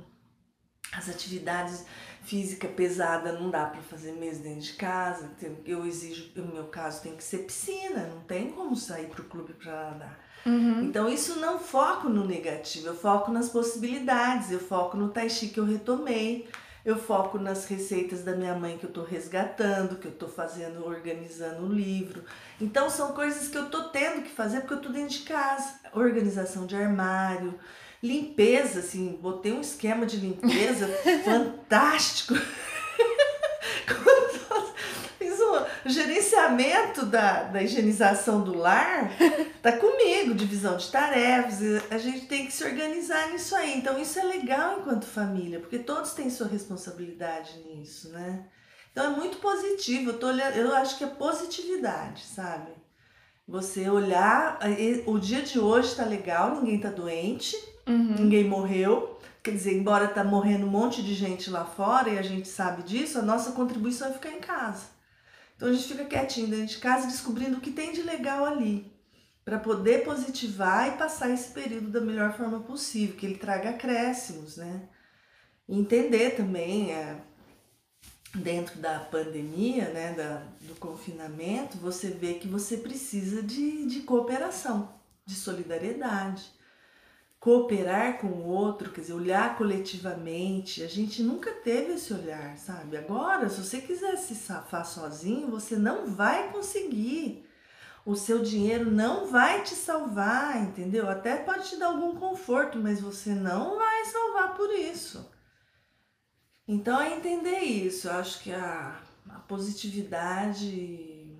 As atividades física pesada não dá para fazer mesmo dentro de casa. Eu exijo, no meu caso, tem que ser piscina, não tem como sair pro clube para nadar. Uhum. Então, isso não foco no negativo, eu foco nas possibilidades, eu foco no tai chi que eu retomei. eu foco nas receitas da minha mãe que eu estou resgatando, que eu estou fazendo, organizando o livro. Então são coisas que eu estou tendo que fazer porque eu estou dentro de casa. Organização de armário, limpeza, assim, botei um esquema de limpeza fantástico. o gerenciamento da, da higienização do lar tá comigo, divisão de tarefas, a gente tem que se organizar nisso aí. Então isso é legal enquanto família, porque todos têm sua responsabilidade nisso, né? Então é muito positivo, eu, tô olhando, eu acho que é positividade, sabe? Você olhar, o dia de hoje tá legal, ninguém tá doente, uhum. ninguém morreu. Quer dizer, embora tá morrendo um monte de gente lá fora e a gente sabe disso, a nossa contribuição é ficar em casa. Então a gente fica quietinho dentro de casa descobrindo o que tem de legal ali, para poder positivar e passar esse período da melhor forma possível, que ele traga acréscimos, né? Entender também, é, dentro da pandemia, né, da, do confinamento, você vê que você precisa de, de cooperação, de solidariedade cooperar com o outro, quer dizer, olhar coletivamente. A gente nunca teve esse olhar, sabe? Agora, se você quiser se safar sozinho, você não vai conseguir. O seu dinheiro não vai te salvar, entendeu? Até pode te dar algum conforto, mas você não vai salvar por isso. Então é entender isso. Eu acho que a, a positividade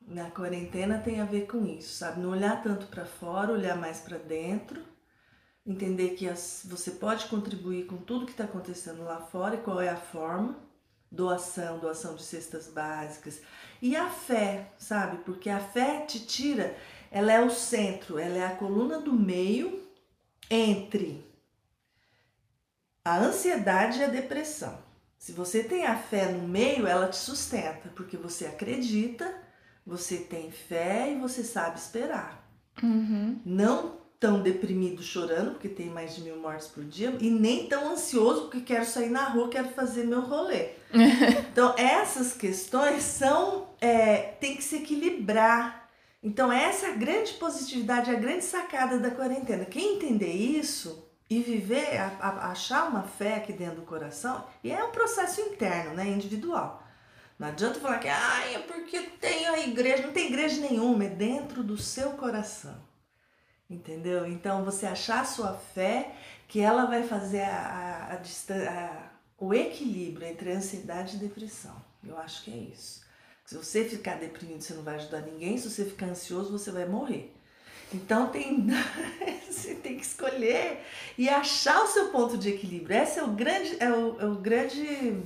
na quarentena tem a ver com isso, sabe? Não olhar tanto para fora, olhar mais para dentro entender que as, você pode contribuir com tudo que está acontecendo lá fora e qual é a forma. Doação, doação de cestas básicas. E a fé, sabe? Porque a fé te tira, ela é o centro, ela é a coluna do meio entre a ansiedade e a depressão. Se você tem a fé no meio, ela te sustenta, porque você acredita, você tem fé e você sabe esperar. Uhum. Não tão deprimido chorando, porque tem mais de mil mortes por dia, e nem tão ansioso, porque quero sair na rua, quero fazer meu rolê. então, essas questões são. É, tem que se equilibrar. Então, essa é a grande positividade, a grande sacada da quarentena. Quem entender isso e viver, a, a, achar uma fé aqui dentro do coração, e é um processo interno, né, individual. Não adianta falar que ah, é porque tem a igreja, não tem igreja nenhuma, é dentro do seu coração entendeu? Então você achar a sua fé que ela vai fazer a, a, a, o equilíbrio entre ansiedade e depressão. Eu acho que é isso. Se você ficar deprimido, você não vai ajudar ninguém. Se você ficar ansioso, você vai morrer. Então tem, você tem que escolher e achar o seu ponto de equilíbrio. Esse é o grande, é o, é o grande,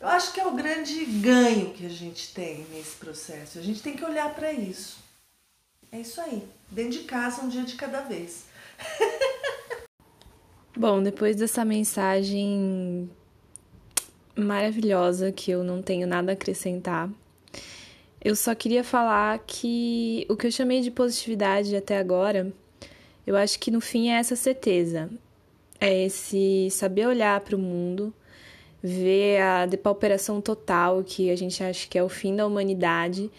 eu acho que é o grande ganho que a gente tem nesse processo. A gente tem que olhar para isso. É isso aí. Dentro de casa, um dia de cada vez. Bom, depois dessa mensagem maravilhosa que eu não tenho nada a acrescentar, eu só queria falar que o que eu chamei de positividade até agora, eu acho que no fim é essa certeza. É esse saber olhar para o mundo, ver a depauperação total que a gente acha que é o fim da humanidade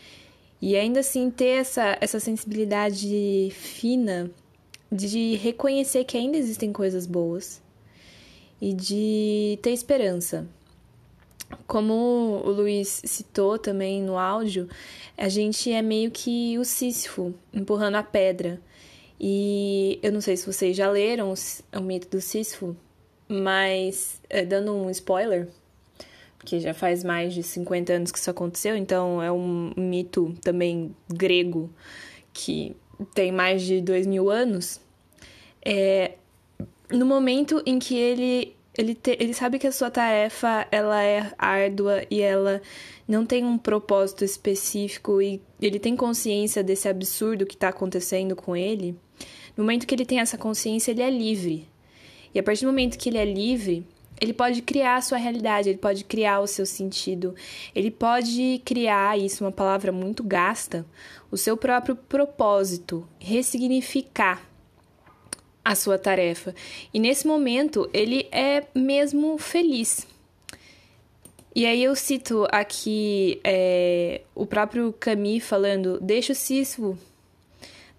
e ainda assim ter essa, essa sensibilidade fina de reconhecer que ainda existem coisas boas e de ter esperança. Como o Luiz citou também no áudio, a gente é meio que o Sísifo empurrando a pedra. E eu não sei se vocês já leram o mito do Sísifo, mas é, dando um spoiler, que já faz mais de 50 anos que isso aconteceu, então é um mito também grego que tem mais de dois mil anos. É, no momento em que ele ele, te, ele sabe que a sua tarefa ela é árdua e ela não tem um propósito específico e ele tem consciência desse absurdo que está acontecendo com ele. No momento que ele tem essa consciência, ele é livre. E a partir do momento que ele é livre, ele pode criar a sua realidade, ele pode criar o seu sentido, ele pode criar, isso é uma palavra muito gasta, o seu próprio propósito, ressignificar a sua tarefa. E nesse momento ele é mesmo feliz. E aí eu cito aqui é, o próprio Camus falando: deixa o cisvo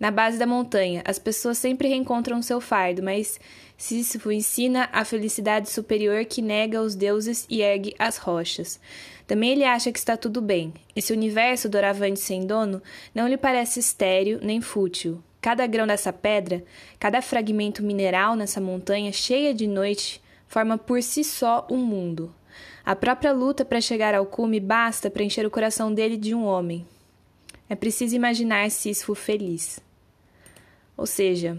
na base da montanha. As pessoas sempre reencontram seu fardo, mas Sísifo ensina a felicidade superior que nega os deuses e ergue as rochas. Também ele acha que está tudo bem. Esse universo doravante sem dono não lhe parece estéril nem fútil. Cada grão dessa pedra, cada fragmento mineral nessa montanha cheia de noite, forma por si só um mundo. A própria luta para chegar ao cume basta para encher o coração dele de um homem. É preciso imaginar Sísifo feliz. Ou seja,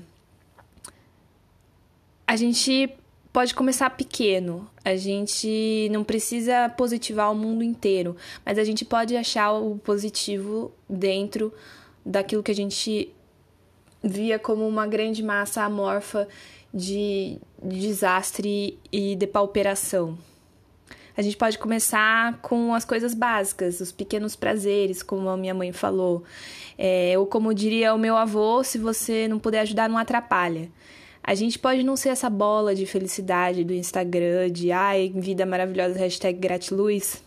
a gente pode começar pequeno. A gente não precisa positivar o mundo inteiro, mas a gente pode achar o positivo dentro daquilo que a gente via como uma grande massa amorfa de, de desastre e depauperação. A gente pode começar com as coisas básicas, os pequenos prazeres, como a minha mãe falou. É, ou como diria o meu avô, se você não puder ajudar, não atrapalha. A gente pode não ser essa bola de felicidade do Instagram, de ai, vida maravilhosa, hashtag gratiluz.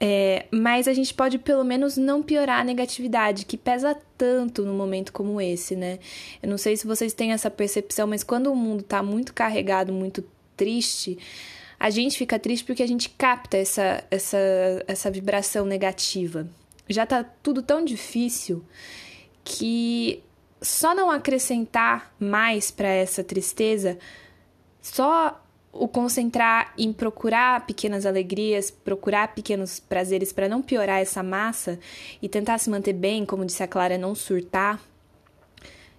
É, mas a gente pode pelo menos não piorar a negatividade, que pesa tanto num momento como esse, né? Eu não sei se vocês têm essa percepção, mas quando o mundo tá muito carregado, muito triste, a gente fica triste porque a gente capta essa, essa, essa vibração negativa. Já tá tudo tão difícil que só não acrescentar mais para essa tristeza, só o concentrar em procurar pequenas alegrias, procurar pequenos prazeres para não piorar essa massa e tentar se manter bem, como disse a Clara, não surtar,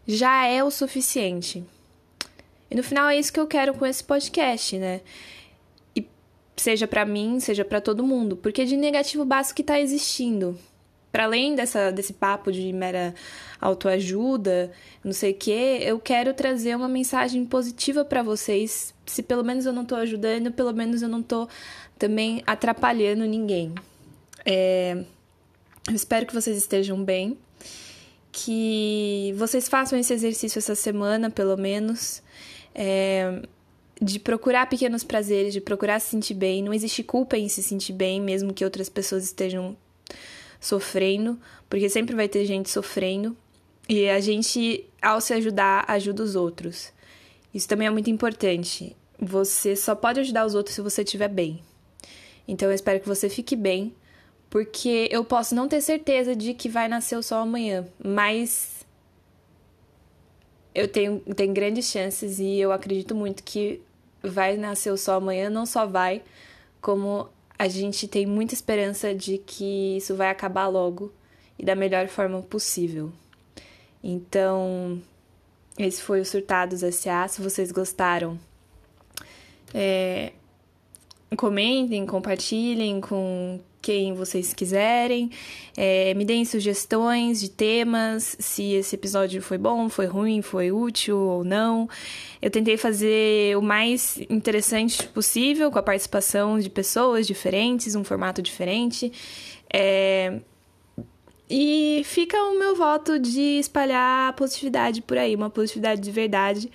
já é o suficiente. E no final é isso que eu quero com esse podcast, né? E seja para mim, seja para todo mundo, porque de negativo básico que tá existindo para além dessa, desse papo de mera autoajuda, não sei o que, eu quero trazer uma mensagem positiva para vocês. Se pelo menos eu não tô ajudando, pelo menos eu não tô também atrapalhando ninguém. É, eu espero que vocês estejam bem, que vocês façam esse exercício essa semana, pelo menos. É, de procurar pequenos prazeres, de procurar se sentir bem. Não existe culpa em se sentir bem, mesmo que outras pessoas estejam sofrendo, porque sempre vai ter gente sofrendo. E a gente, ao se ajudar, ajuda os outros. Isso também é muito importante. Você só pode ajudar os outros se você estiver bem. Então eu espero que você fique bem, porque eu posso não ter certeza de que vai nascer o sol amanhã, mas eu tenho, tenho grandes chances e eu acredito muito que vai nascer o sol amanhã, não só vai, como a gente tem muita esperança de que isso vai acabar logo e da melhor forma possível. Então, esse foi o Surtados S.A. Se vocês gostaram, é, comentem, compartilhem com quem vocês quiserem. É, me deem sugestões de temas, se esse episódio foi bom, foi ruim, foi útil ou não. Eu tentei fazer o mais interessante possível, com a participação de pessoas diferentes, um formato diferente. É... E fica o meu voto de espalhar positividade por aí, uma positividade de verdade,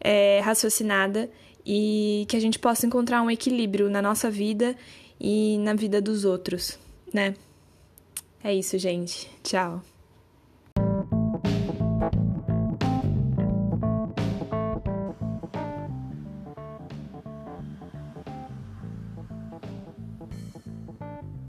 é, raciocinada, e que a gente possa encontrar um equilíbrio na nossa vida e na vida dos outros, né? É isso, gente. Tchau.